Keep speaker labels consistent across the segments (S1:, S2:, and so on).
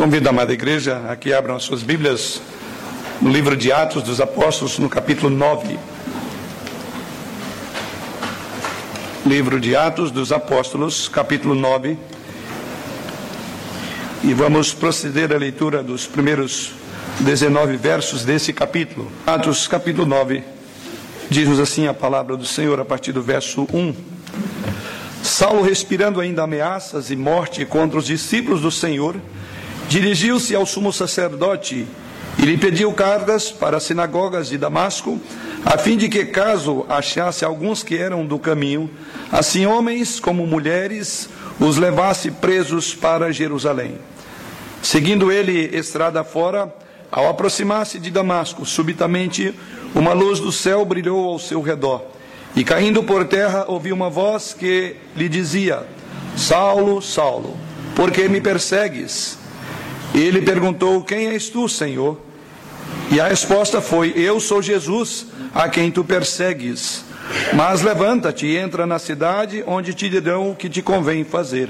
S1: Convido a amada igreja a que abram as suas Bíblias no livro de Atos dos Apóstolos, no capítulo 9. Livro de Atos dos Apóstolos, capítulo 9. E vamos proceder à leitura dos primeiros 19 versos desse capítulo. Atos, capítulo 9. Diz-nos assim a palavra do Senhor a partir do verso 1. Saulo, respirando ainda ameaças e morte contra os discípulos do Senhor, dirigiu-se ao sumo sacerdote e lhe pediu cartas para as sinagogas de Damasco, a fim de que, caso achasse alguns que eram do caminho, assim homens como mulheres, os levasse presos para Jerusalém. Seguindo ele estrada fora, ao aproximar-se de Damasco, subitamente uma luz do céu brilhou ao seu redor. E caindo por terra, ouviu uma voz que lhe dizia: Saulo, Saulo, por que me persegues? Ele perguntou: Quem és tu, Senhor? E a resposta foi: Eu sou Jesus, a quem tu persegues. Mas levanta-te e entra na cidade, onde te dirão o que te convém fazer.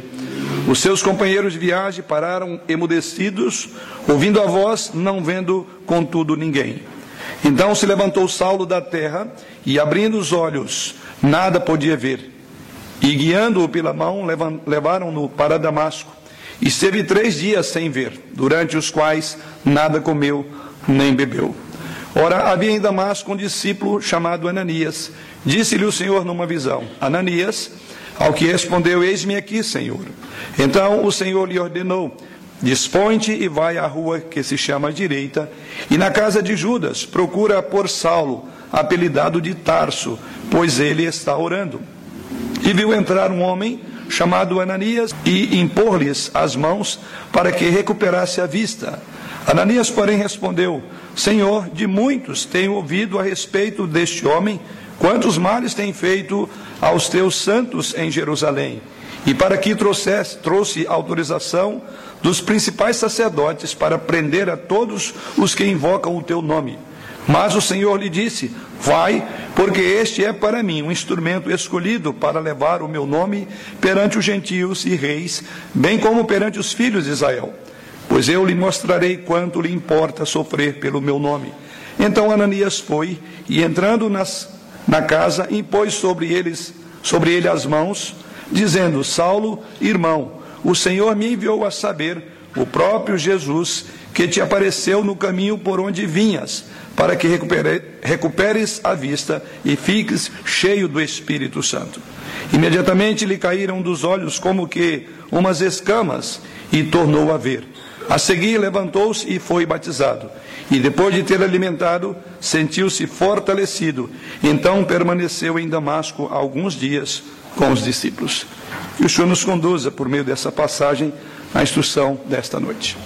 S1: Os seus companheiros de viagem pararam emudecidos, ouvindo a voz, não vendo, contudo, ninguém. Então se levantou Saulo da terra e, abrindo os olhos, nada podia ver. E guiando-o pela mão, levaram-no para Damasco. Esteve três dias sem ver, durante os quais nada comeu nem bebeu. Ora, havia em Damasco um discípulo chamado Ananias. Disse-lhe o Senhor numa visão: Ananias, ao que respondeu: Eis-me aqui, Senhor. Então o Senhor lhe ordenou: Dispõe-te e vai à rua que se chama Direita, e na casa de Judas procura por Saulo, apelidado de Tarso, pois ele está orando. E viu entrar um homem chamado Ananias, e impor-lhes as mãos para que recuperasse a vista. Ananias, porém, respondeu: Senhor, de muitos tenho ouvido a respeito deste homem, quantos males tem feito aos teus santos em Jerusalém. E para que trouxesse, trouxe autorização dos principais sacerdotes para prender a todos os que invocam o teu nome. Mas o Senhor lhe disse: Vai, porque este é para mim um instrumento escolhido para levar o meu nome perante os gentios e reis, bem como perante os filhos de Israel. Pois eu lhe mostrarei quanto lhe importa sofrer pelo meu nome. Então Ananias foi e entrando nas, na casa impôs sobre eles sobre ele as mãos, dizendo: Saulo, irmão, o Senhor me enviou a saber, o próprio Jesus, que te apareceu no caminho por onde vinhas para que recupere, recuperes a vista e fiques cheio do Espírito Santo. Imediatamente lhe caíram dos olhos como que umas escamas e tornou a ver. A seguir levantou-se e foi batizado. E depois de ter alimentado, sentiu-se fortalecido. Então permaneceu em Damasco alguns dias com os discípulos. Que o Senhor nos conduza por meio dessa passagem à instrução desta noite.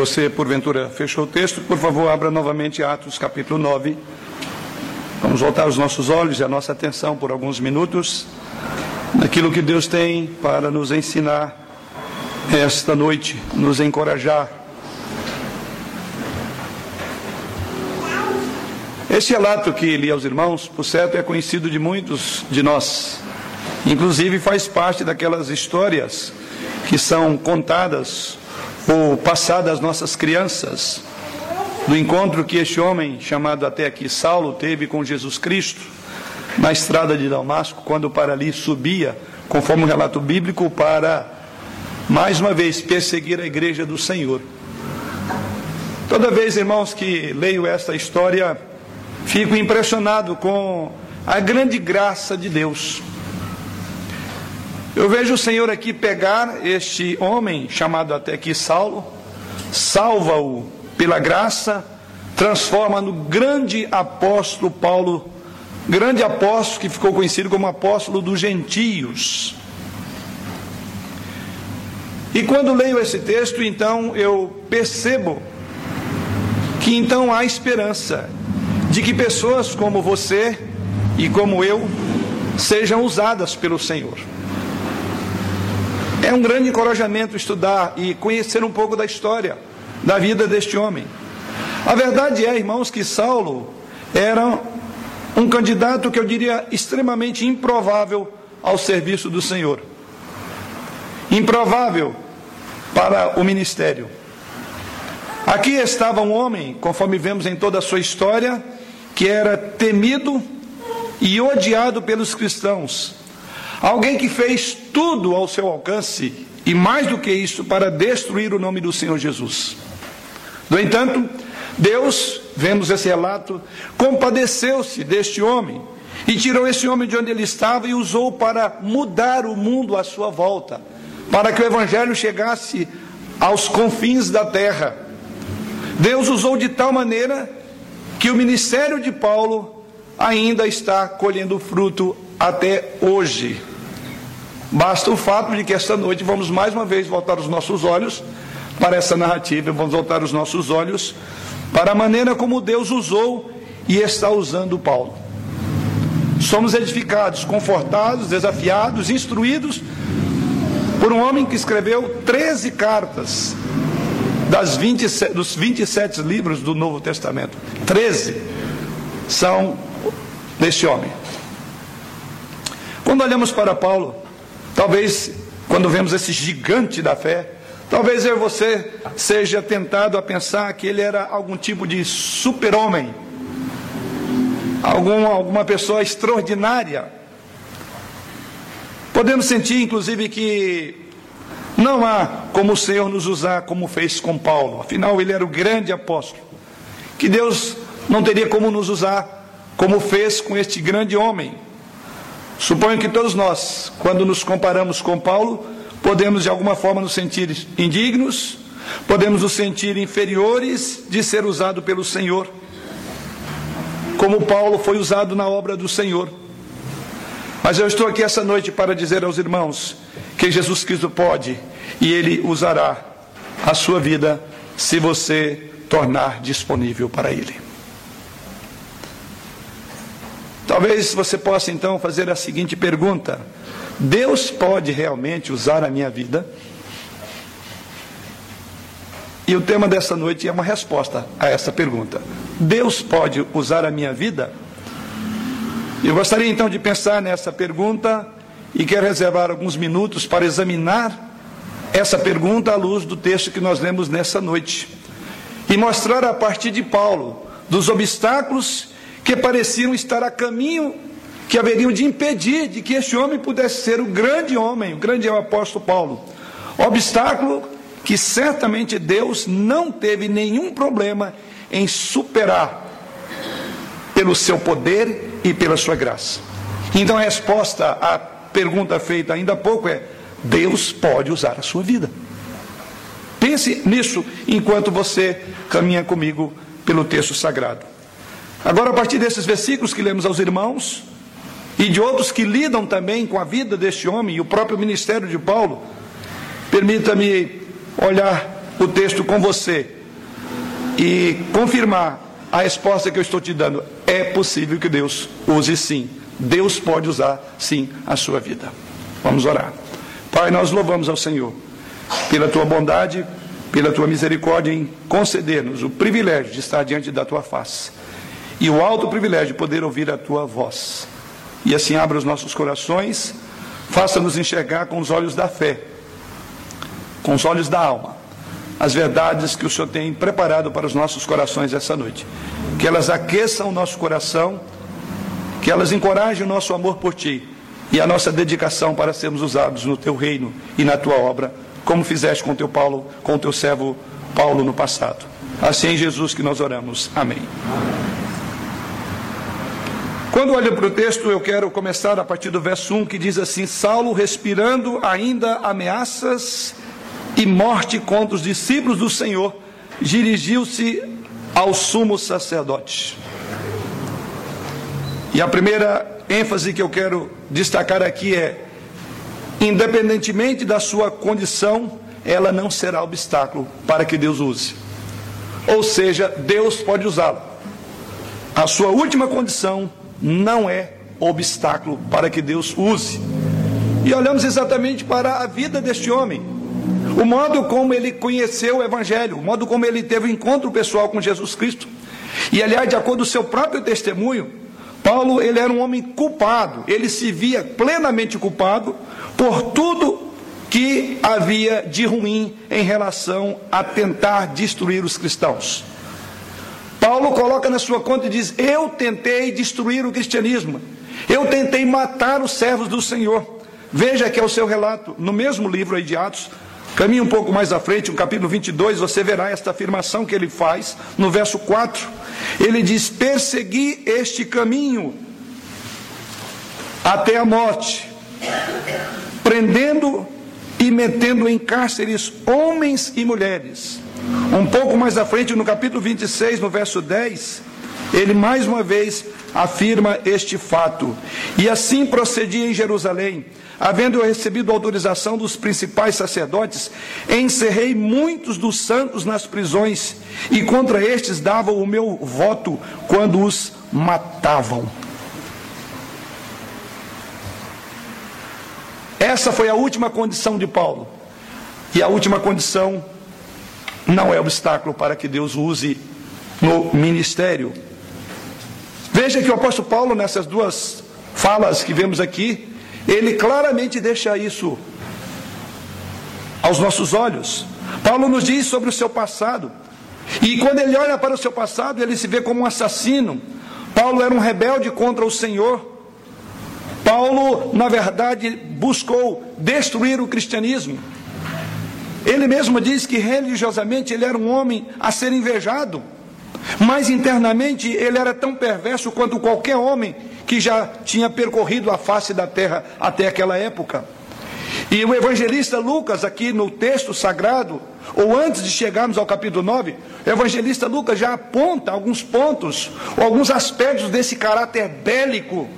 S1: Você, porventura, fechou o texto, por favor, abra novamente Atos capítulo 9. Vamos voltar os nossos olhos e a nossa atenção por alguns minutos naquilo que Deus tem para nos ensinar esta noite, nos encorajar. Este relato que li aos irmãos, por certo, é conhecido de muitos de nós. Inclusive faz parte daquelas histórias que são contadas ou passadas às nossas crianças, do encontro que este homem, chamado até aqui Saulo, teve com Jesus Cristo na estrada de Damasco, quando para ali subia, conforme o relato bíblico, para mais uma vez perseguir a igreja do Senhor. Toda vez, irmãos, que leio esta história, fico impressionado com a grande graça de Deus. Eu vejo o Senhor aqui pegar este homem, chamado até aqui Saulo, salva-o pela graça, transforma no grande apóstolo Paulo, grande apóstolo que ficou conhecido como apóstolo dos gentios. E quando leio esse texto, então eu percebo que então há esperança de que pessoas como você e como eu sejam usadas pelo Senhor. É um grande encorajamento estudar e conhecer um pouco da história da vida deste homem. A verdade é, irmãos, que Saulo era um candidato que eu diria extremamente improvável ao serviço do Senhor. Improvável para o ministério. Aqui estava um homem, conforme vemos em toda a sua história, que era temido e odiado pelos cristãos, Alguém que fez tudo ao seu alcance e mais do que isso para destruir o nome do Senhor Jesus. No entanto, Deus, vemos esse relato, compadeceu-se deste homem e tirou esse homem de onde ele estava e usou para mudar o mundo à sua volta, para que o evangelho chegasse aos confins da terra. Deus usou de tal maneira que o ministério de Paulo ainda está colhendo fruto até hoje. Basta o fato de que esta noite vamos mais uma vez voltar os nossos olhos para essa narrativa, vamos voltar os nossos olhos para a maneira como Deus usou e está usando Paulo. Somos edificados, confortados, desafiados, instruídos por um homem que escreveu 13 cartas das 27, dos 27 livros do Novo Testamento. 13 são deste homem. Quando olhamos para Paulo, Talvez, quando vemos esse gigante da fé, talvez eu e você seja tentado a pensar que ele era algum tipo de super-homem, algum, alguma pessoa extraordinária. Podemos sentir, inclusive, que não há como o Senhor nos usar como fez com Paulo, afinal, ele era o grande apóstolo. Que Deus não teria como nos usar como fez com este grande homem, Suponho que todos nós, quando nos comparamos com Paulo, podemos de alguma forma nos sentir indignos, podemos nos sentir inferiores de ser usado pelo Senhor, como Paulo foi usado na obra do Senhor. Mas eu estou aqui essa noite para dizer aos irmãos que Jesus Cristo pode e Ele usará a sua vida se você tornar disponível para Ele. Talvez você possa então fazer a seguinte pergunta: Deus pode realmente usar a minha vida? E o tema dessa noite é uma resposta a essa pergunta. Deus pode usar a minha vida? Eu gostaria então de pensar nessa pergunta e quero reservar alguns minutos para examinar essa pergunta à luz do texto que nós lemos nessa noite e mostrar a partir de Paulo dos obstáculos que pareciam estar a caminho, que haveriam de impedir de que este homem pudesse ser o grande homem, o grande apóstolo Paulo. Obstáculo que certamente Deus não teve nenhum problema em superar pelo seu poder e pela sua graça. Então a resposta à pergunta feita ainda há pouco é: Deus pode usar a sua vida. Pense nisso enquanto você caminha comigo pelo texto sagrado. Agora, a partir desses versículos que lemos aos irmãos, e de outros que lidam também com a vida deste homem e o próprio ministério de Paulo, permita-me olhar o texto com você e confirmar a resposta que eu estou te dando, é possível que Deus use sim. Deus pode usar sim a sua vida. Vamos orar. Pai, nós louvamos ao Senhor pela tua bondade, pela tua misericórdia em conceder-nos o privilégio de estar diante da tua face e o alto privilégio de poder ouvir a tua voz. E assim abra os nossos corações, faça-nos enxergar com os olhos da fé, com os olhos da alma, as verdades que o Senhor tem preparado para os nossos corações essa noite. Que elas aqueçam o nosso coração, que elas encorajem o nosso amor por Ti e a nossa dedicação para sermos usados no Teu reino e na Tua obra, como fizeste com teu Paulo, com teu servo Paulo no passado. Assim em Jesus que nós oramos. Amém. Quando olho para o texto, eu quero começar a partir do verso 1, que diz assim: Saulo, respirando ainda ameaças e morte contra os discípulos do Senhor, dirigiu-se ao sumo sacerdote. E a primeira ênfase que eu quero destacar aqui é: independentemente da sua condição, ela não será obstáculo para que Deus use. Ou seja, Deus pode usá-lo. A sua última condição não é obstáculo para que Deus use. E olhamos exatamente para a vida deste homem. O modo como ele conheceu o Evangelho, o modo como ele teve um encontro pessoal com Jesus Cristo. E aliás, de acordo com o seu próprio testemunho, Paulo ele era um homem culpado, ele se via plenamente culpado por tudo que havia de ruim em relação a tentar destruir os cristãos. Paulo coloca na sua conta e diz: Eu tentei destruir o cristianismo, eu tentei matar os servos do Senhor. Veja que é o seu relato, no mesmo livro aí de Atos, caminhe um pouco mais à frente, no capítulo 22, você verá esta afirmação que ele faz no verso 4. Ele diz: Persegui este caminho até a morte, prendendo e metendo em cárceres homens e mulheres. Um pouco mais à frente, no capítulo 26, no verso 10, ele mais uma vez afirma este fato. E assim procedi em Jerusalém, havendo recebido autorização dos principais sacerdotes, encerrei muitos dos santos nas prisões, e contra estes dava o meu voto quando os matavam. Essa foi a última condição de Paulo. E a última condição não é obstáculo para que Deus use no ministério. Veja que o apóstolo Paulo, nessas duas falas que vemos aqui, ele claramente deixa isso aos nossos olhos. Paulo nos diz sobre o seu passado. E quando ele olha para o seu passado, ele se vê como um assassino. Paulo era um rebelde contra o Senhor. Paulo, na verdade, buscou destruir o cristianismo. Ele mesmo diz que religiosamente ele era um homem a ser invejado, mas internamente ele era tão perverso quanto qualquer homem que já tinha percorrido a face da terra até aquela época. E o evangelista Lucas, aqui no texto sagrado, ou antes de chegarmos ao capítulo 9, o evangelista Lucas já aponta alguns pontos, alguns aspectos desse caráter bélico,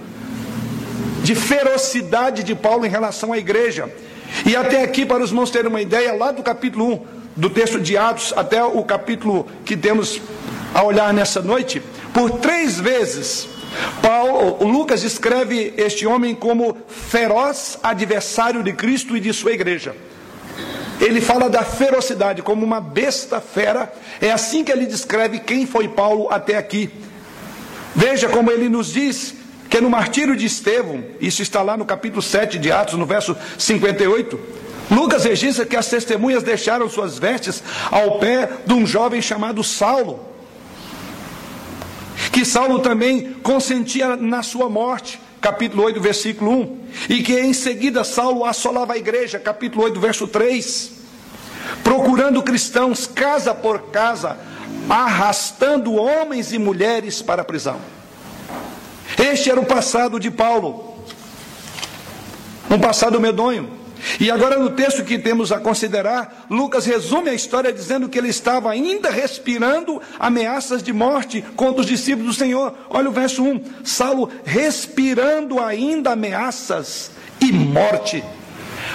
S1: de ferocidade de Paulo em relação à igreja. E até aqui, para os irmãos terem uma ideia, lá do capítulo 1 do texto de Atos até o capítulo que temos a olhar nessa noite, por três vezes, Paulo, Lucas escreve este homem como feroz adversário de Cristo e de sua igreja. Ele fala da ferocidade como uma besta fera. É assim que ele descreve quem foi Paulo até aqui. Veja como ele nos diz que no martírio de Estevão, isso está lá no capítulo 7 de Atos, no verso 58, Lucas registra que as testemunhas deixaram suas vestes ao pé de um jovem chamado Saulo. Que Saulo também consentia na sua morte, capítulo 8, versículo 1. E que em seguida Saulo assolava a igreja, capítulo 8, verso 3. Procurando cristãos casa por casa, arrastando homens e mulheres para a prisão. Este era o passado de Paulo, um passado medonho. E agora, no texto que temos a considerar, Lucas resume a história dizendo que ele estava ainda respirando ameaças de morte contra os discípulos do Senhor. Olha o verso 1: Saulo respirando ainda ameaças e morte.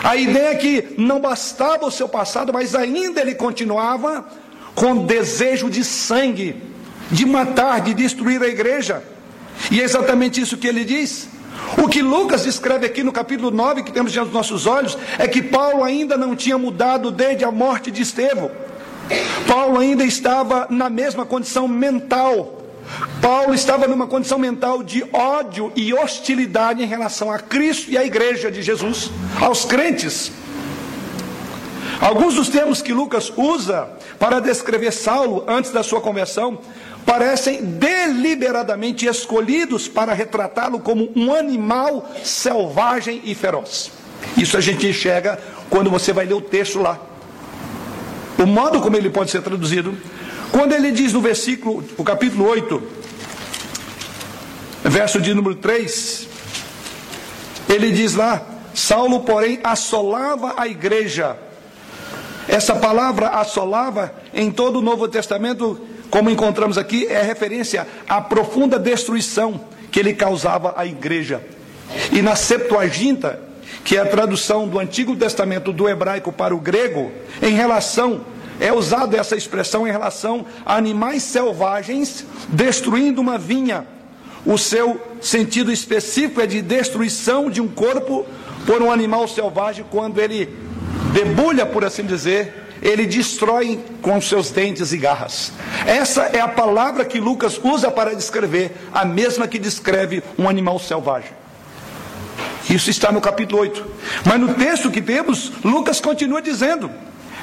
S1: A ideia é que não bastava o seu passado, mas ainda ele continuava com desejo de sangue, de matar, de destruir a igreja. E é exatamente isso que ele diz. O que Lucas descreve aqui no capítulo 9, que temos diante dos nossos olhos, é que Paulo ainda não tinha mudado desde a morte de Estevão. Paulo ainda estava na mesma condição mental. Paulo estava numa condição mental de ódio e hostilidade em relação a Cristo e à igreja de Jesus, aos crentes. Alguns dos termos que Lucas usa para descrever Saulo antes da sua conversão parecem deliberadamente escolhidos para retratá-lo como um animal selvagem e feroz. Isso a gente enxerga quando você vai ler o texto lá. O modo como ele pode ser traduzido, quando ele diz no versículo, o capítulo 8, verso de número 3, ele diz lá: Saulo, porém, assolava a igreja. Essa palavra assolava em todo o Novo Testamento como encontramos aqui, é referência à profunda destruição que ele causava à igreja. E na Septuaginta, que é a tradução do Antigo Testamento do hebraico para o grego, em relação, é usada essa expressão em relação a animais selvagens destruindo uma vinha. O seu sentido específico é de destruição de um corpo por um animal selvagem quando ele debulha, por assim dizer, ele destrói com seus dentes e garras. Essa é a palavra que Lucas usa para descrever, a mesma que descreve um animal selvagem. Isso está no capítulo 8. Mas no texto que temos, Lucas continua dizendo: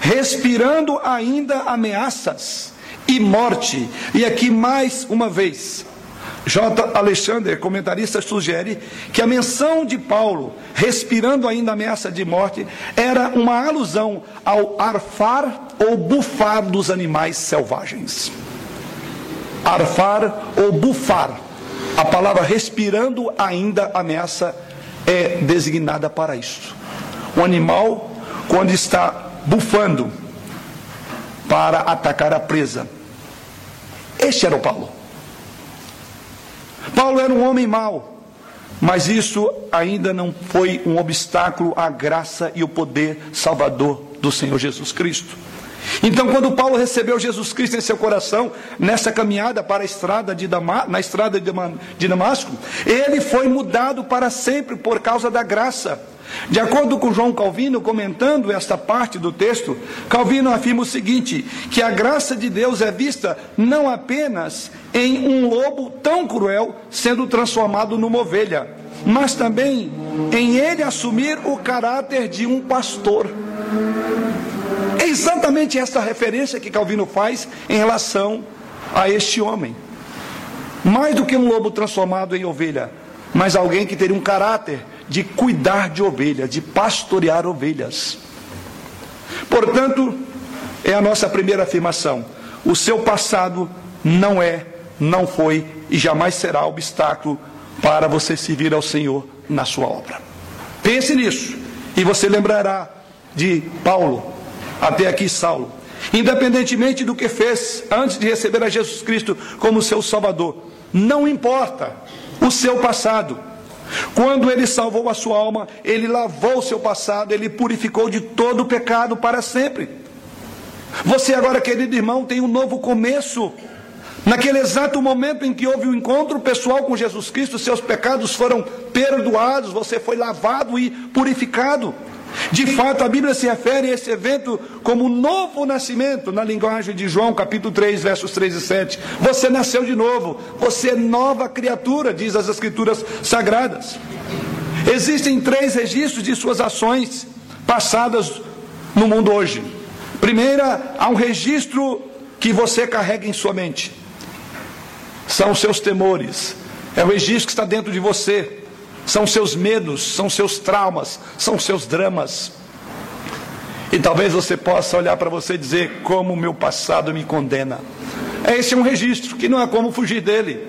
S1: respirando ainda ameaças e morte. E aqui mais uma vez, J. Alexander, comentarista, sugere que a menção de Paulo, respirando ainda ameaça de morte, era uma alusão ao arfar ou bufar dos animais selvagens. Arfar ou bufar. A palavra respirando ainda ameaça é designada para isso. O animal, quando está bufando para atacar a presa. Este era o Paulo. Paulo era um homem mau, mas isso ainda não foi um obstáculo à graça e o poder salvador do Senhor Jesus Cristo. Então, quando Paulo recebeu Jesus Cristo em seu coração, nessa caminhada para a estrada de na estrada de Damasco, ele foi mudado para sempre por causa da graça. De acordo com João Calvino, comentando esta parte do texto, Calvino afirma o seguinte: que a graça de Deus é vista não apenas em um lobo tão cruel sendo transformado numa ovelha, mas também em ele assumir o caráter de um pastor. É exatamente esta referência que Calvino faz em relação a este homem. Mais do que um lobo transformado em ovelha, mas alguém que teria um caráter de cuidar de ovelhas, de pastorear ovelhas. Portanto, é a nossa primeira afirmação: o seu passado não é, não foi e jamais será obstáculo para você servir ao Senhor na sua obra. Pense nisso e você lembrará de Paulo, até aqui Saulo. Independentemente do que fez antes de receber a Jesus Cristo como seu Salvador, não importa o seu passado quando ele salvou a sua alma, ele lavou o seu passado, ele purificou de todo o pecado para sempre. Você agora, querido irmão, tem um novo começo. Naquele exato momento em que houve o um encontro pessoal com Jesus Cristo, seus pecados foram perdoados, você foi lavado e purificado. De fato, a Bíblia se refere a esse evento como novo nascimento, na linguagem de João, capítulo 3, versos 3 e 7. Você nasceu de novo, você é nova criatura, diz as Escrituras Sagradas. Existem três registros de suas ações passadas no mundo hoje. Primeira, há um registro que você carrega em sua mente. São os seus temores. É o registro que está dentro de você são seus medos, são seus traumas, são seus dramas. E talvez você possa olhar para você e dizer como o meu passado me condena. Esse é um registro que não há como fugir dele.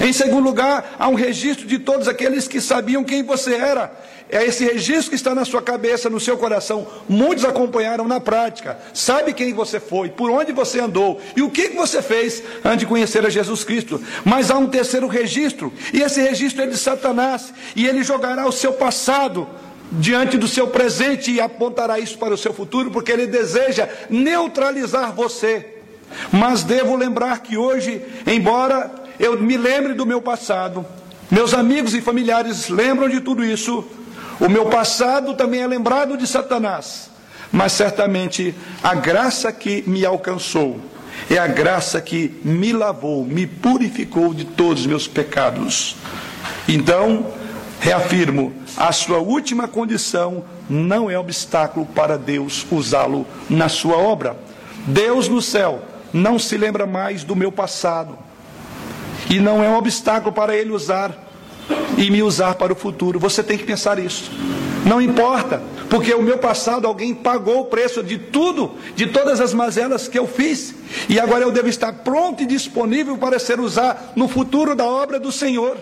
S1: Em segundo lugar, há um registro de todos aqueles que sabiam quem você era é esse registro que está na sua cabeça, no seu coração. Muitos acompanharam na prática. Sabe quem você foi, por onde você andou e o que você fez antes de conhecer a Jesus Cristo. Mas há um terceiro registro, e esse registro é de Satanás, e ele jogará o seu passado diante do seu presente e apontará isso para o seu futuro, porque ele deseja neutralizar você. Mas devo lembrar que hoje, embora eu me lembre do meu passado, meus amigos e familiares lembram de tudo isso, o meu passado também é lembrado de Satanás, mas certamente a graça que me alcançou é a graça que me lavou, me purificou de todos os meus pecados. Então, reafirmo, a sua última condição não é obstáculo para Deus usá-lo na sua obra. Deus no céu não se lembra mais do meu passado. E não é um obstáculo para ele usar e me usar para o futuro. Você tem que pensar isso. Não importa, porque o meu passado alguém pagou o preço de tudo, de todas as mazelas que eu fiz, e agora eu devo estar pronto e disponível para ser usado no futuro da obra do Senhor.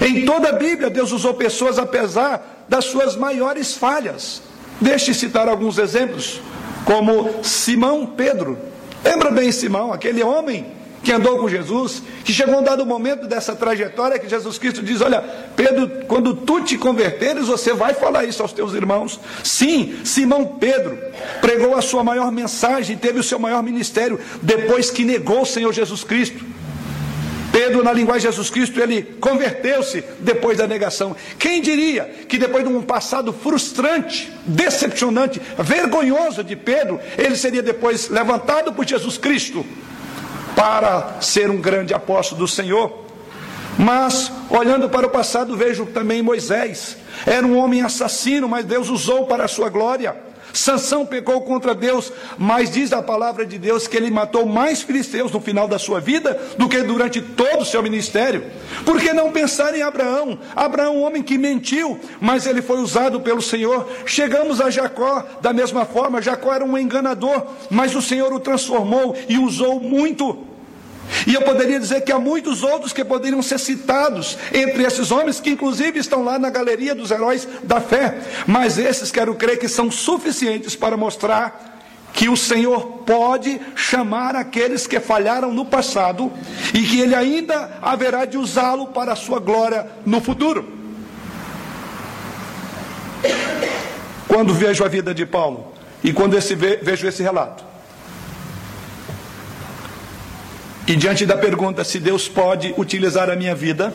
S1: Em toda a Bíblia, Deus usou pessoas apesar das suas maiores falhas. Deixe citar alguns exemplos, como Simão Pedro. Lembra bem Simão, aquele homem que andou com Jesus, que chegou um dado momento dessa trajetória que Jesus Cristo diz: Olha, Pedro, quando tu te converteres, você vai falar isso aos teus irmãos. Sim, Simão Pedro pregou a sua maior mensagem, teve o seu maior ministério depois que negou o Senhor Jesus Cristo. Pedro, na linguagem de Jesus Cristo, ele converteu-se depois da negação. Quem diria que depois de um passado frustrante, decepcionante, vergonhoso de Pedro, ele seria depois levantado por Jesus Cristo para ser um grande apóstolo do Senhor? Mas, olhando para o passado, vejo também Moisés. Era um homem assassino, mas Deus usou para a sua glória. Sansão pecou contra Deus, mas diz a palavra de Deus que ele matou mais filisteus no final da sua vida do que durante todo o seu ministério. Por que não pensar em Abraão? Abraão, um homem que mentiu, mas ele foi usado pelo Senhor. Chegamos a Jacó da mesma forma. Jacó era um enganador, mas o Senhor o transformou e usou muito. E eu poderia dizer que há muitos outros que poderiam ser citados entre esses homens, que inclusive estão lá na galeria dos heróis da fé. Mas esses quero crer que são suficientes para mostrar que o Senhor pode chamar aqueles que falharam no passado e que Ele ainda haverá de usá-lo para a sua glória no futuro. Quando vejo a vida de Paulo e quando esse, vejo esse relato, E diante da pergunta se Deus pode utilizar a minha vida,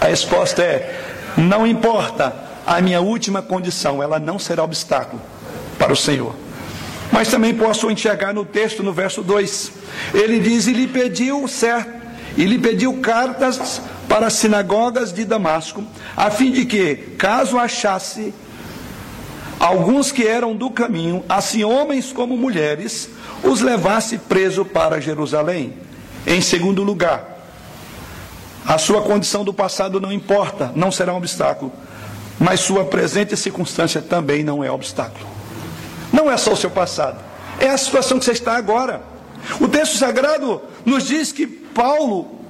S1: a resposta é: não importa a minha última condição, ela não será obstáculo para o Senhor. Mas também posso enxergar no texto, no verso 2, ele diz: e lhe pediu certo, e lhe pediu cartas para as sinagogas de Damasco, a fim de que, caso achasse alguns que eram do caminho, assim homens como mulheres, os levasse preso para Jerusalém. Em segundo lugar, a sua condição do passado não importa, não será um obstáculo, mas sua presente circunstância também não é obstáculo. Não é só o seu passado, é a situação que você está agora. O texto sagrado nos diz que Paulo,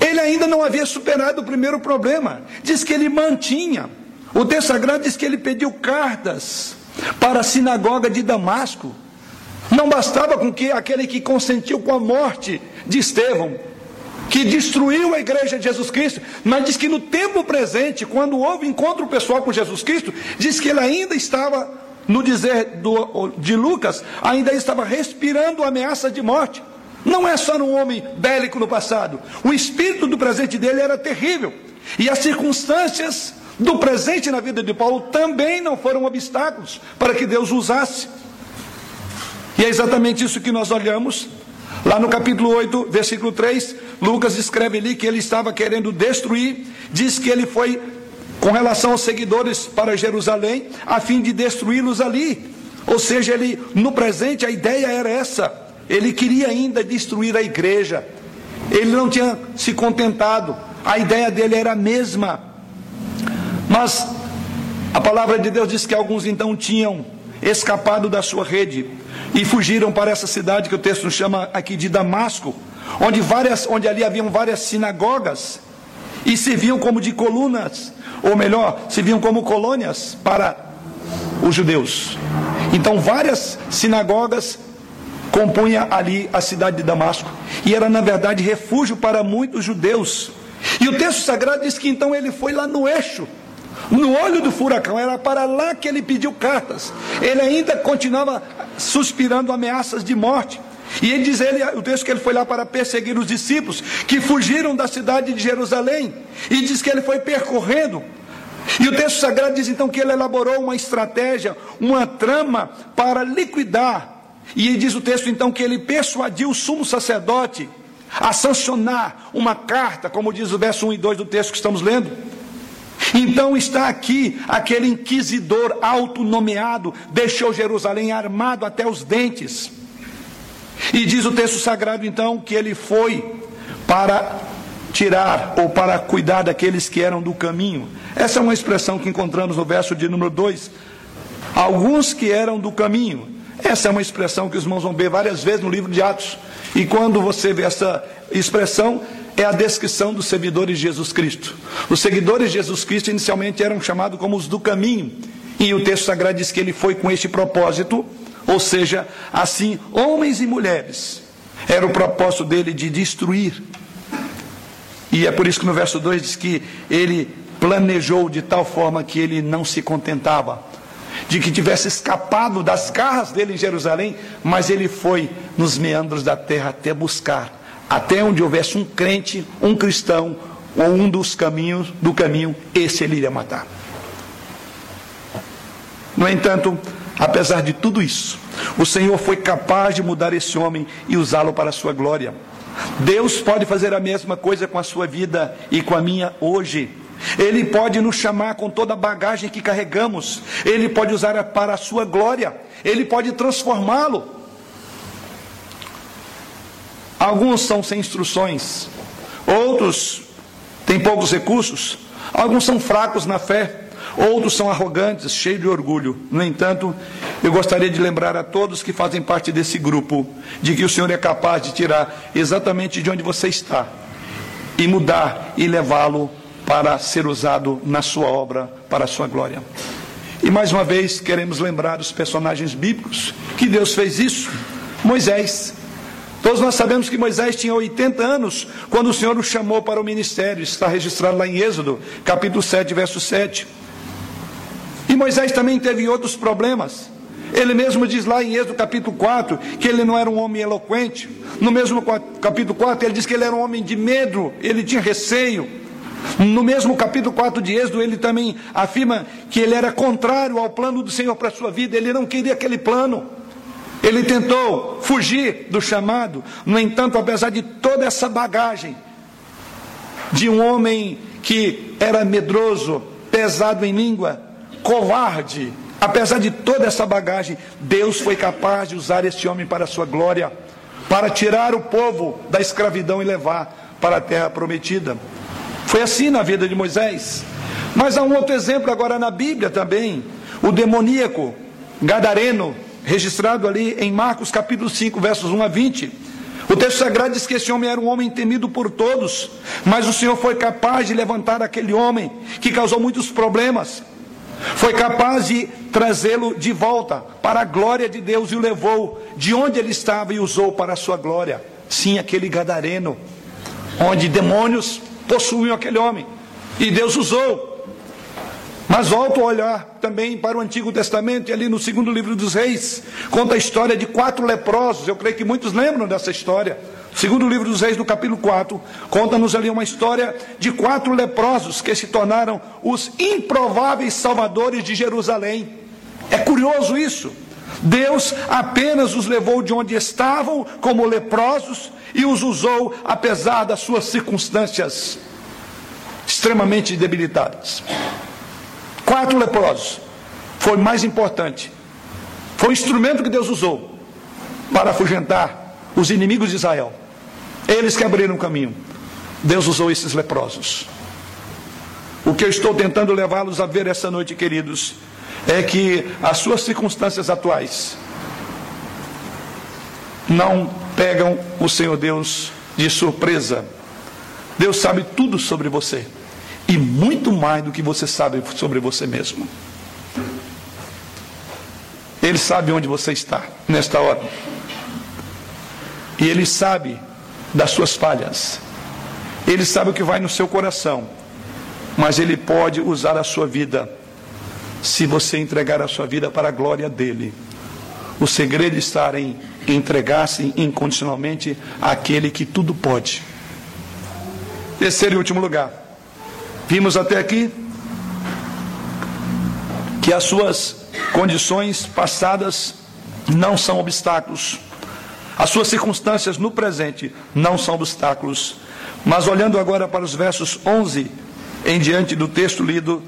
S1: ele ainda não havia superado o primeiro problema, diz que ele mantinha. O texto sagrado diz que ele pediu cartas para a sinagoga de Damasco. Não bastava com que aquele que consentiu com a morte de Estevão, que destruiu a igreja de Jesus Cristo, mas diz que no tempo presente, quando houve encontro pessoal com Jesus Cristo, diz que ele ainda estava, no dizer do, de Lucas, ainda estava respirando ameaça de morte. Não é só um homem bélico no passado, o espírito do presente dele era terrível, e as circunstâncias do presente na vida de Paulo também não foram obstáculos para que Deus usasse. E é exatamente isso que nós olhamos Lá no capítulo 8, versículo 3, Lucas escreve ali que ele estava querendo destruir, diz que ele foi com relação aos seguidores para Jerusalém, a fim de destruí-los ali. Ou seja, ele no presente a ideia era essa. Ele queria ainda destruir a igreja. Ele não tinha se contentado. A ideia dele era a mesma. Mas a palavra de Deus diz que alguns então tinham escapado da sua rede e fugiram para essa cidade que o texto chama aqui de Damasco, onde, várias, onde ali haviam várias sinagogas e serviam como de colunas, ou melhor, serviam como colônias para os judeus. Então, várias sinagogas compunha ali a cidade de Damasco e era na verdade refúgio para muitos judeus. E o texto sagrado diz que então ele foi lá no eixo No olho do furacão, era para lá que ele pediu cartas. Ele ainda continuava suspirando ameaças de morte. E ele diz ele, o texto que ele foi lá para perseguir os discípulos que fugiram da cidade de Jerusalém. E diz que ele foi percorrendo. E o texto sagrado diz então que ele elaborou uma estratégia, uma trama para liquidar. E diz o texto então que ele persuadiu o sumo sacerdote a sancionar uma carta, como diz o verso 1 e 2 do texto que estamos lendo. Então está aqui aquele inquisidor autonomeado, deixou Jerusalém armado até os dentes. E diz o texto sagrado então que ele foi para tirar ou para cuidar daqueles que eram do caminho. Essa é uma expressão que encontramos no verso de número 2. Alguns que eram do caminho. Essa é uma expressão que os irmãos vão ver várias vezes no livro de Atos. E quando você vê essa expressão, é a descrição dos seguidores de Jesus Cristo. Os seguidores de Jesus Cristo inicialmente eram chamados como os do caminho. E o texto sagrado diz que ele foi com este propósito ou seja, assim, homens e mulheres. Era o propósito dele de destruir. E é por isso que no verso 2 diz que ele planejou de tal forma que ele não se contentava de que tivesse escapado das garras dele em Jerusalém, mas ele foi nos meandros da terra até buscar, até onde houvesse um crente, um cristão, ou um dos caminhos do caminho, esse ele iria matar. No entanto, Apesar de tudo isso, o Senhor foi capaz de mudar esse homem e usá-lo para a sua glória. Deus pode fazer a mesma coisa com a sua vida e com a minha hoje. Ele pode nos chamar com toda a bagagem que carregamos. Ele pode usar para a sua glória. Ele pode transformá-lo. Alguns são sem instruções, outros têm poucos recursos, alguns são fracos na fé. Outros são arrogantes, cheios de orgulho. No entanto, eu gostaria de lembrar a todos que fazem parte desse grupo de que o Senhor é capaz de tirar exatamente de onde você está e mudar e levá-lo para ser usado na sua obra, para a sua glória. E mais uma vez queremos lembrar os personagens bíblicos que Deus fez isso. Moisés. Todos nós sabemos que Moisés tinha 80 anos quando o Senhor o chamou para o ministério. Está registrado lá em Êxodo, capítulo 7, verso 7. E Moisés também teve outros problemas. Ele mesmo diz lá em Êxodo capítulo 4 que ele não era um homem eloquente. No mesmo capítulo 4 ele diz que ele era um homem de medo, ele tinha receio. No mesmo capítulo 4 de Êxodo ele também afirma que ele era contrário ao plano do Senhor para a sua vida, ele não queria aquele plano. Ele tentou fugir do chamado, no entanto, apesar de toda essa bagagem de um homem que era medroso, pesado em língua, covarde, apesar de toda essa bagagem, Deus foi capaz de usar este homem para a sua glória, para tirar o povo da escravidão e levar para a terra prometida. Foi assim na vida de Moisés. Mas há um outro exemplo agora na Bíblia também, o demoníaco gadareno, registrado ali em Marcos capítulo 5, versos 1 a 20. O texto sagrado diz que esse homem era um homem temido por todos, mas o Senhor foi capaz de levantar aquele homem que causou muitos problemas, foi capaz de trazê-lo de volta para a glória de Deus e o levou de onde ele estava e usou para a sua glória. Sim, aquele gadareno, onde demônios possuíam aquele homem, e Deus usou. Mas volto a olhar também para o Antigo Testamento, e ali no segundo livro dos Reis, conta a história de quatro leprosos. Eu creio que muitos lembram dessa história. Segundo livro dos Reis, no capítulo 4, conta-nos ali uma história de quatro leprosos que se tornaram os improváveis salvadores de Jerusalém. É curioso isso. Deus apenas os levou de onde estavam como leprosos e os usou apesar das suas circunstâncias extremamente debilitadas. Quatro leprosos. Foi mais importante. Foi o instrumento que Deus usou para afugentar os inimigos de Israel. Eles que abriram o caminho. Deus usou esses leprosos. O que eu estou tentando levá-los a ver essa noite, queridos, é que as suas circunstâncias atuais não pegam o Senhor Deus de surpresa. Deus sabe tudo sobre você e muito mais do que você sabe sobre você mesmo. Ele sabe onde você está nesta hora. E Ele sabe das suas falhas. Ele sabe o que vai no seu coração. mas Ele pode usar a sua vida se você entregar a sua vida para a glória dele. O segredo está em entregar-se incondicionalmente àquele que tudo pode. Terceiro e último lugar. Vimos até aqui que as suas condições passadas não são obstáculos. As suas circunstâncias no presente não são obstáculos. Mas olhando agora para os versos 11 em diante do texto lido,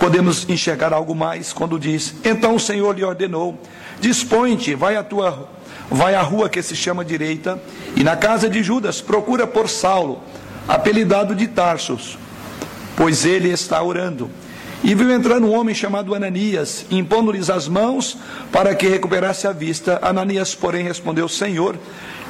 S1: podemos enxergar algo mais quando diz: Então o Senhor lhe ordenou: Dispõe-te, vai à tua vai à rua que se chama direita, e na casa de Judas procura por Saulo, apelidado de Tarsos, pois ele está orando. E viu entrar um homem chamado Ananias, impondo-lhes as mãos para que recuperasse a vista. Ananias, porém, respondeu: Senhor,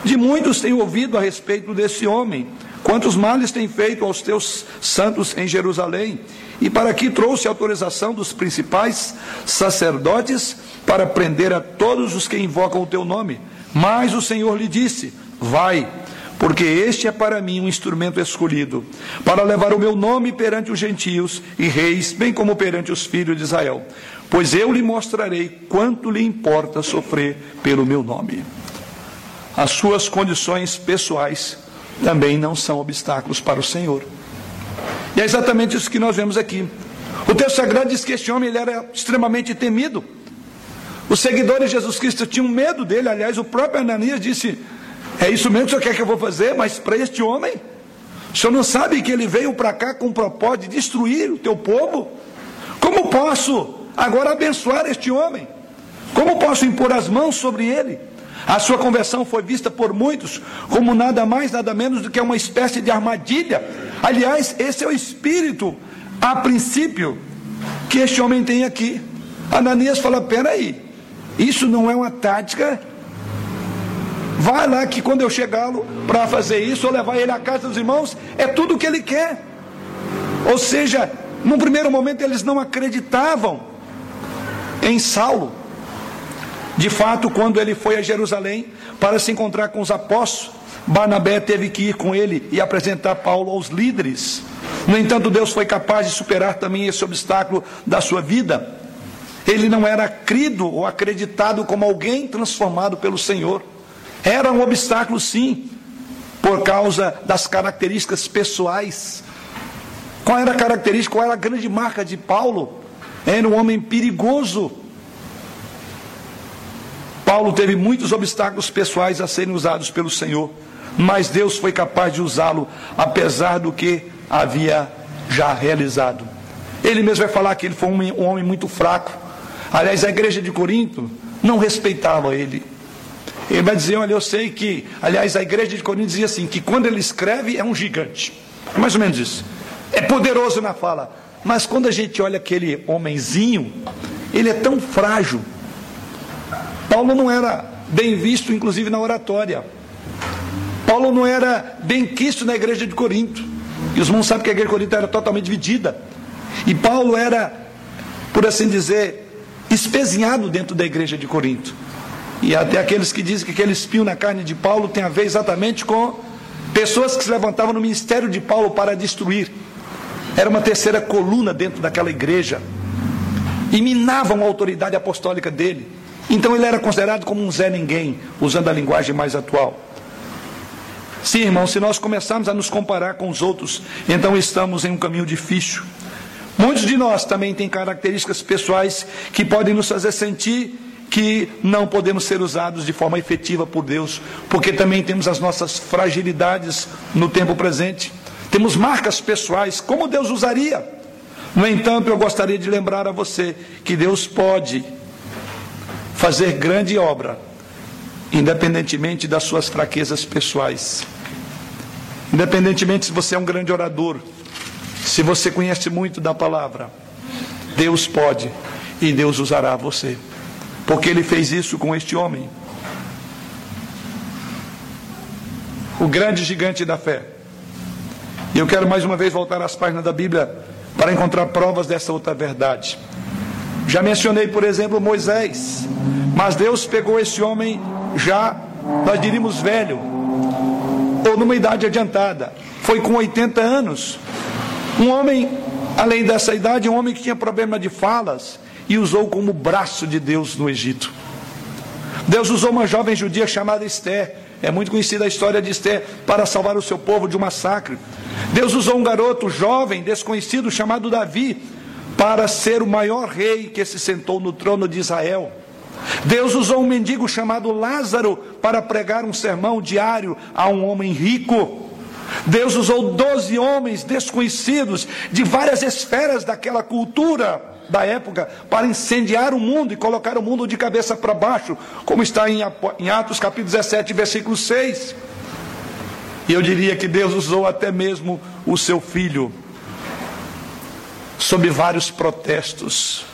S1: de muitos tenho ouvido a respeito desse homem, quantos males tem feito aos teus santos em Jerusalém, e para que trouxe autorização dos principais sacerdotes para prender a todos os que invocam o teu nome. Mas o Senhor lhe disse: Vai porque este é para mim um instrumento escolhido, para levar o meu nome perante os gentios e reis, bem como perante os filhos de Israel. Pois eu lhe mostrarei quanto lhe importa sofrer pelo meu nome. As suas condições pessoais também não são obstáculos para o Senhor. E é exatamente isso que nós vemos aqui. O texto sagrado diz que este homem ele era extremamente temido. Os seguidores de Jesus Cristo tinham medo dele. Aliás, o próprio Ananias disse: é isso mesmo que o senhor quer que eu vou fazer, mas para este homem, o senhor não sabe que ele veio para cá com o propósito de destruir o teu povo? Como posso agora abençoar este homem? Como posso impor as mãos sobre ele? A sua conversão foi vista por muitos como nada mais, nada menos do que uma espécie de armadilha. Aliás, esse é o espírito, a princípio, que este homem tem aqui. Ananias fala: peraí, isso não é uma tática Vai lá que quando eu chegá-lo para fazer isso, ou levar ele à casa dos irmãos, é tudo o que ele quer. Ou seja, num primeiro momento eles não acreditavam em Saulo. De fato, quando ele foi a Jerusalém para se encontrar com os apóstolos, Barnabé teve que ir com ele e apresentar Paulo aos líderes. No entanto, Deus foi capaz de superar também esse obstáculo da sua vida. Ele não era crido ou acreditado como alguém transformado pelo Senhor. Era um obstáculo, sim, por causa das características pessoais. Qual era a característica, qual era a grande marca de Paulo? Era um homem perigoso. Paulo teve muitos obstáculos pessoais a serem usados pelo Senhor, mas Deus foi capaz de usá-lo, apesar do que havia já realizado. Ele mesmo vai falar que ele foi um homem muito fraco. Aliás, a igreja de Corinto não respeitava ele. Ele vai dizer: Olha, eu sei que, aliás, a igreja de Corinto dizia assim: que quando ele escreve é um gigante. Mais ou menos isso. É poderoso na fala. Mas quando a gente olha aquele homenzinho, ele é tão frágil. Paulo não era bem visto, inclusive na oratória. Paulo não era bem quisto na igreja de Corinto. E os irmãos sabem que a igreja de Corinto era totalmente dividida. E Paulo era, por assim dizer, espezinhado dentro da igreja de Corinto. E até aqueles que dizem que aquele espinho na carne de Paulo tem a ver exatamente com pessoas que se levantavam no ministério de Paulo para destruir. Era uma terceira coluna dentro daquela igreja. E minavam a autoridade apostólica dele. Então ele era considerado como um Zé Ninguém, usando a linguagem mais atual. Sim, irmão, se nós começarmos a nos comparar com os outros, então estamos em um caminho difícil. Muitos de nós também têm características pessoais que podem nos fazer sentir que não podemos ser usados de forma efetiva por Deus, porque também temos as nossas fragilidades no tempo presente, temos marcas pessoais, como Deus usaria. No entanto, eu gostaria de lembrar a você que Deus pode fazer grande obra, independentemente das suas fraquezas pessoais. Independentemente se você é um grande orador, se você conhece muito da palavra, Deus pode e Deus usará você. Porque ele fez isso com este homem. O grande gigante da fé. E eu quero mais uma vez voltar às páginas da Bíblia para encontrar provas dessa outra verdade. Já mencionei, por exemplo, Moisés. Mas Deus pegou esse homem já, nós diríamos velho, ou numa idade adiantada. Foi com 80 anos. Um homem Além dessa idade, um homem que tinha problema de falas e usou como braço de Deus no Egito. Deus usou uma jovem judia chamada Esther. É muito conhecida a história de Esther para salvar o seu povo de um massacre. Deus usou um garoto jovem, desconhecido, chamado Davi, para ser o maior rei que se sentou no trono de Israel. Deus usou um mendigo chamado Lázaro para pregar um sermão diário a um homem rico. Deus usou doze homens desconhecidos de várias esferas daquela cultura da época para incendiar o mundo e colocar o mundo de cabeça para baixo, como está em Atos capítulo 17, versículo 6. E eu diria que Deus usou até mesmo o seu filho, sob vários protestos.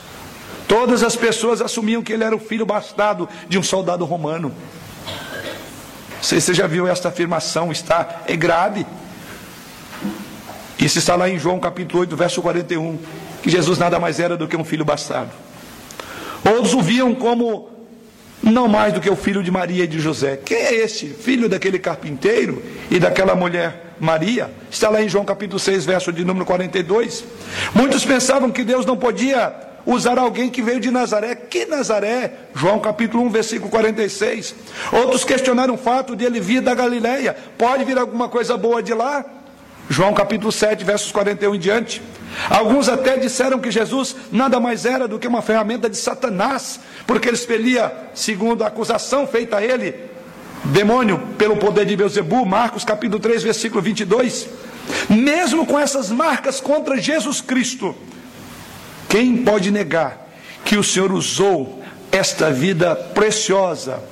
S1: Todas as pessoas assumiam que ele era o filho bastardo de um soldado romano. Se você já viu esta afirmação, está é grave. Isso está lá em João capítulo 8, verso 41 que Jesus nada mais era do que um filho bastardo. Outros o viam como não mais do que o filho de Maria e de José. Quem é este? Filho daquele carpinteiro e daquela mulher Maria? Está lá em João capítulo 6, verso de número 42. Muitos pensavam que Deus não podia usar alguém que veio de Nazaré. Que Nazaré? João capítulo 1, versículo 46. Outros questionaram o fato de ele vir da Galileia. Pode vir alguma coisa boa de lá? João capítulo 7, versos 41 em diante. Alguns até disseram que Jesus nada mais era do que uma ferramenta de Satanás, porque ele expelia, segundo a acusação feita a ele, demônio pelo poder de Beuzebu, Marcos capítulo 3, versículo 22. Mesmo com essas marcas contra Jesus Cristo, quem pode negar que o Senhor usou esta vida preciosa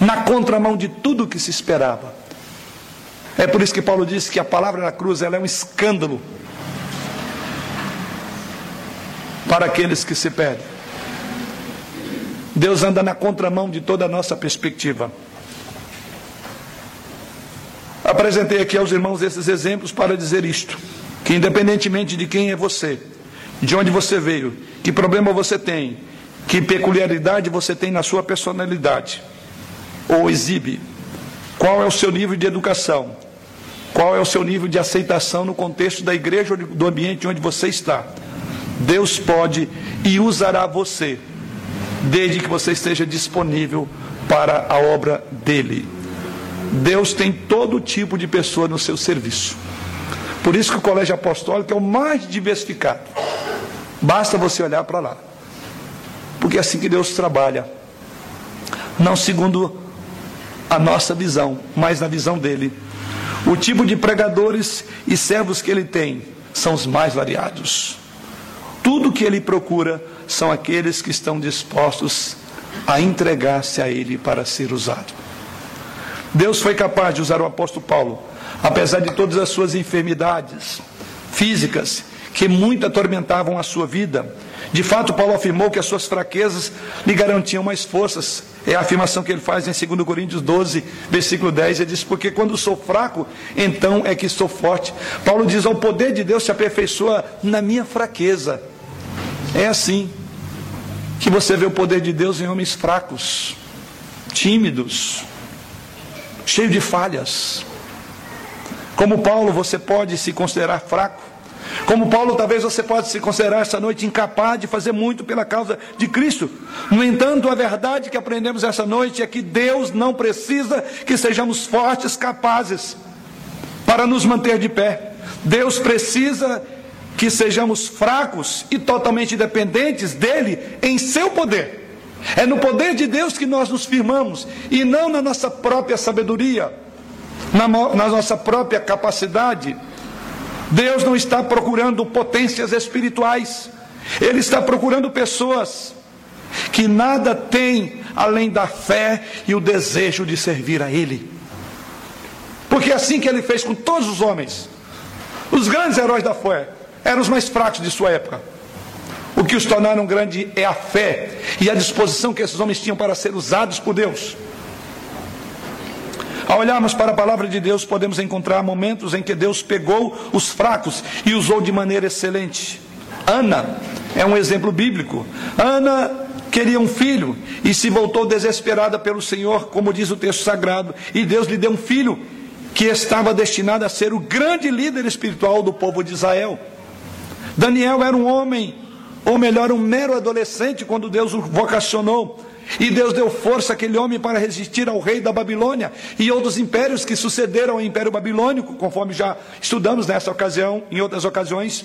S1: na contramão de tudo que se esperava? É por isso que Paulo disse que a palavra da cruz ela é um escândalo para aqueles que se perdem. Deus anda na contramão de toda a nossa perspectiva. Apresentei aqui aos irmãos esses exemplos para dizer isto: que independentemente de quem é você, de onde você veio, que problema você tem, que peculiaridade você tem na sua personalidade, ou exibe, qual é o seu nível de educação, qual é o seu nível de aceitação no contexto da igreja ou do ambiente onde você está. Deus pode e usará você, desde que você esteja disponível para a obra dele. Deus tem todo tipo de pessoa no seu serviço. Por isso que o colégio apostólico é o mais diversificado. Basta você olhar para lá. Porque é assim que Deus trabalha. Não segundo a nossa visão, mas na visão dele. O tipo de pregadores e servos que ele tem são os mais variados. Tudo que ele procura são aqueles que estão dispostos a entregar-se a ele para ser usado. Deus foi capaz de usar o apóstolo Paulo, apesar de todas as suas enfermidades físicas que muito atormentavam a sua vida. De fato, Paulo afirmou que as suas fraquezas lhe garantiam mais forças. É a afirmação que ele faz em 2 Coríntios 12, versículo 10. Ele diz: Porque quando sou fraco, então é que sou forte. Paulo diz: O poder de Deus se aperfeiçoa na minha fraqueza. É assim que você vê o poder de Deus em homens fracos, tímidos, cheios de falhas. Como Paulo, você pode se considerar fraco. Como Paulo, talvez você pode se considerar essa noite incapaz de fazer muito pela causa de Cristo. No entanto, a verdade que aprendemos essa noite é que Deus não precisa que sejamos fortes, capazes para nos manter de pé. Deus precisa que sejamos fracos e totalmente dependentes dele em seu poder. É no poder de Deus que nós nos firmamos e não na nossa própria sabedoria, na, na nossa própria capacidade. Deus não está procurando potências espirituais, Ele está procurando pessoas que nada têm além da fé e o desejo de servir a Ele. Porque é assim que Ele fez com todos os homens, os grandes heróis da fé eram os mais fracos de sua época. O que os tornaram grande é a fé e a disposição que esses homens tinham para ser usados por Deus. Ao olharmos para a palavra de Deus, podemos encontrar momentos em que Deus pegou os fracos e usou de maneira excelente. Ana é um exemplo bíblico. Ana queria um filho e se voltou desesperada pelo Senhor, como diz o texto sagrado, e Deus lhe deu um filho que estava destinado a ser o grande líder espiritual do povo de Israel. Daniel era um homem, ou melhor, um mero adolescente quando Deus o vocacionou. E Deus deu força àquele homem para resistir ao rei da Babilônia e outros impérios que sucederam ao Império Babilônico, conforme já estudamos nessa ocasião, em outras ocasiões.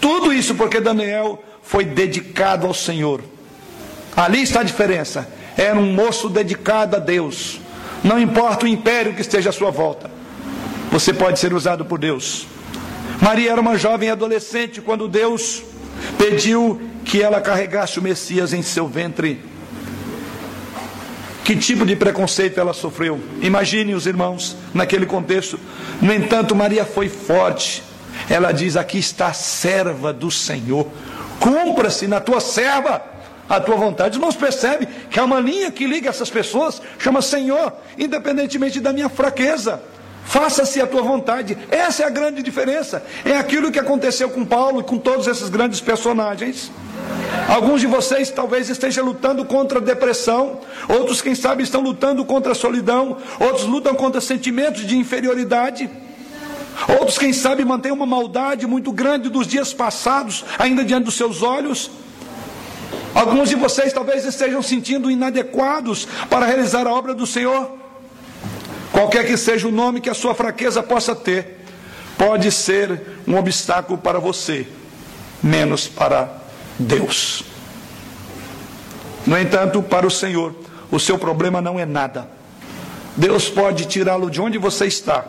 S1: Tudo isso porque Daniel foi dedicado ao Senhor. Ali está a diferença. Era um moço dedicado a Deus. Não importa o império que esteja à sua volta, você pode ser usado por Deus. Maria era uma jovem adolescente quando Deus pediu que ela carregasse o Messias em seu ventre. Que tipo de preconceito ela sofreu? Imagine os irmãos naquele contexto. No entanto, Maria foi forte. Ela diz: Aqui está a serva do Senhor. Cumpra-se na tua serva a tua vontade. Os irmãos percebem que há uma linha que liga essas pessoas, chama Senhor, independentemente da minha fraqueza. Faça-se a tua vontade. Essa é a grande diferença. É aquilo que aconteceu com Paulo e com todos esses grandes personagens. Alguns de vocês talvez estejam lutando contra a depressão, outros, quem sabe, estão lutando contra a solidão, outros lutam contra sentimentos de inferioridade. Outros, quem sabe, mantêm uma maldade muito grande dos dias passados, ainda diante dos seus olhos. Alguns de vocês talvez estejam sentindo inadequados para realizar a obra do Senhor. Qualquer que seja o nome que a sua fraqueza possa ter, pode ser um obstáculo para você, menos para Deus. No entanto, para o Senhor, o seu problema não é nada. Deus pode tirá-lo de onde você está,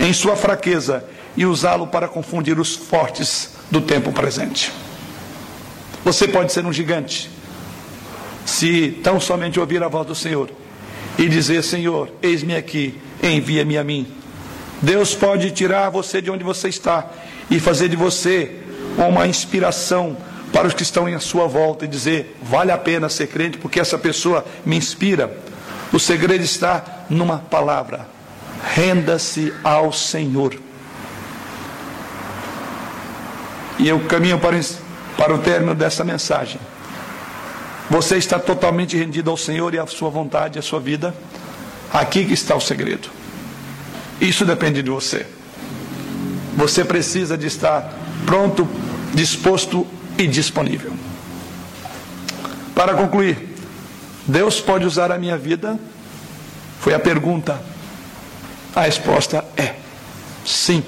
S1: em sua fraqueza, e usá-lo para confundir os fortes do tempo presente. Você pode ser um gigante, se tão somente ouvir a voz do Senhor e dizer: Senhor, eis-me aqui, envia-me a mim. Deus pode tirar você de onde você está e fazer de você uma inspiração para os que estão em sua volta e dizer: vale a pena ser crente porque essa pessoa me inspira. O segredo está numa palavra: renda-se ao Senhor. E eu caminho para, para o término dessa mensagem. Você está totalmente rendido ao Senhor e à sua vontade, à sua vida? Aqui que está o segredo. Isso depende de você. Você precisa de estar pronto, disposto e disponível. Para concluir, Deus pode usar a minha vida? Foi a pergunta. A resposta é sim.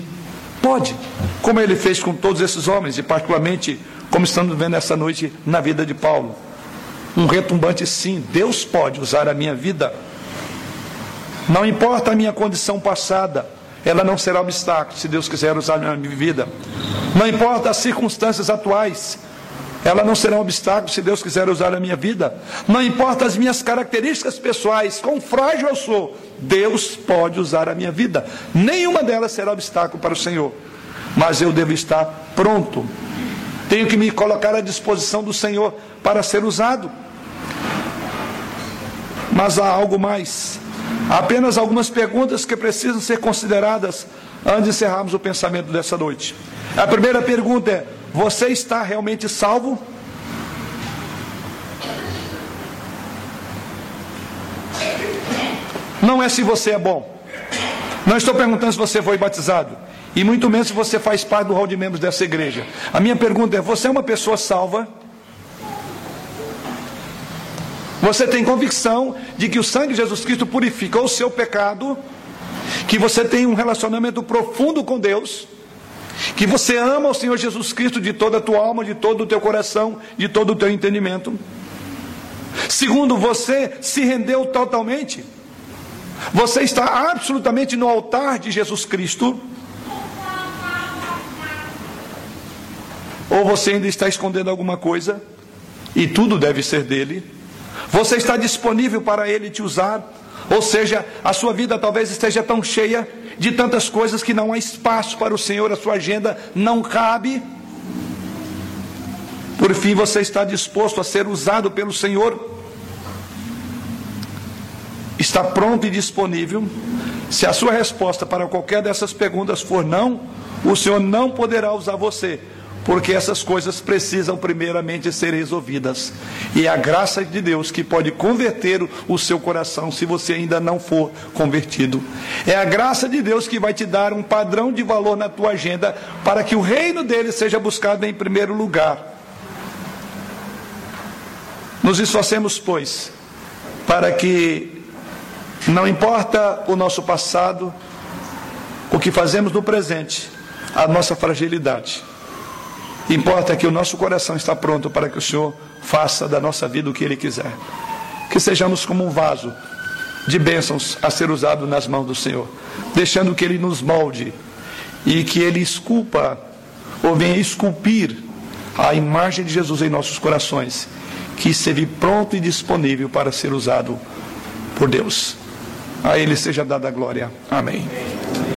S1: Pode. Como ele fez com todos esses homens, e particularmente como estamos vendo essa noite na vida de Paulo um retumbante sim. Deus pode usar a minha vida. Não importa a minha condição passada, ela não será obstáculo se Deus quiser usar a minha vida. Não importa as circunstâncias atuais, ela não será um obstáculo se Deus quiser usar a minha vida. Não importa as minhas características pessoais, quão frágil eu sou, Deus pode usar a minha vida. Nenhuma delas será obstáculo para o Senhor. Mas eu devo estar pronto. Tenho que me colocar à disposição do Senhor para ser usado. Mas há algo mais. Há apenas algumas perguntas que precisam ser consideradas antes de encerrarmos o pensamento dessa noite. A primeira pergunta é: você está realmente salvo? Não é se você é bom. Não estou perguntando se você foi batizado. E muito menos se você faz parte do hall de membros dessa igreja. A minha pergunta é: você é uma pessoa salva? Você tem convicção de que o sangue de Jesus Cristo purificou o seu pecado, que você tem um relacionamento profundo com Deus, que você ama o Senhor Jesus Cristo de toda a tua alma, de todo o teu coração, de todo o teu entendimento. Segundo, você se rendeu totalmente. Você está absolutamente no altar de Jesus Cristo. Ou você ainda está escondendo alguma coisa e tudo deve ser dele. Você está disponível para Ele te usar? Ou seja, a sua vida talvez esteja tão cheia de tantas coisas que não há espaço para o Senhor, a sua agenda não cabe. Por fim, você está disposto a ser usado pelo Senhor? Está pronto e disponível? Se a sua resposta para qualquer dessas perguntas for não, o Senhor não poderá usar você, porque essas coisas precisam primeiramente ser resolvidas. E é a graça de Deus que pode converter o seu coração se você ainda não for convertido. É a graça de Deus que vai te dar um padrão de valor na tua agenda para que o reino dele seja buscado em primeiro lugar. Nos esforcemos, pois, para que não importa o nosso passado, o que fazemos no presente, a nossa fragilidade. Importa que o nosso coração está pronto para que o Senhor faça da nossa vida o que Ele quiser. Que sejamos como um vaso de bênçãos a ser usado nas mãos do Senhor, deixando que Ele nos molde e que Ele esculpa ou venha esculpir a imagem de Jesus em nossos corações que esteve pronto e disponível para ser usado por Deus. A Ele seja dada a glória. Amém.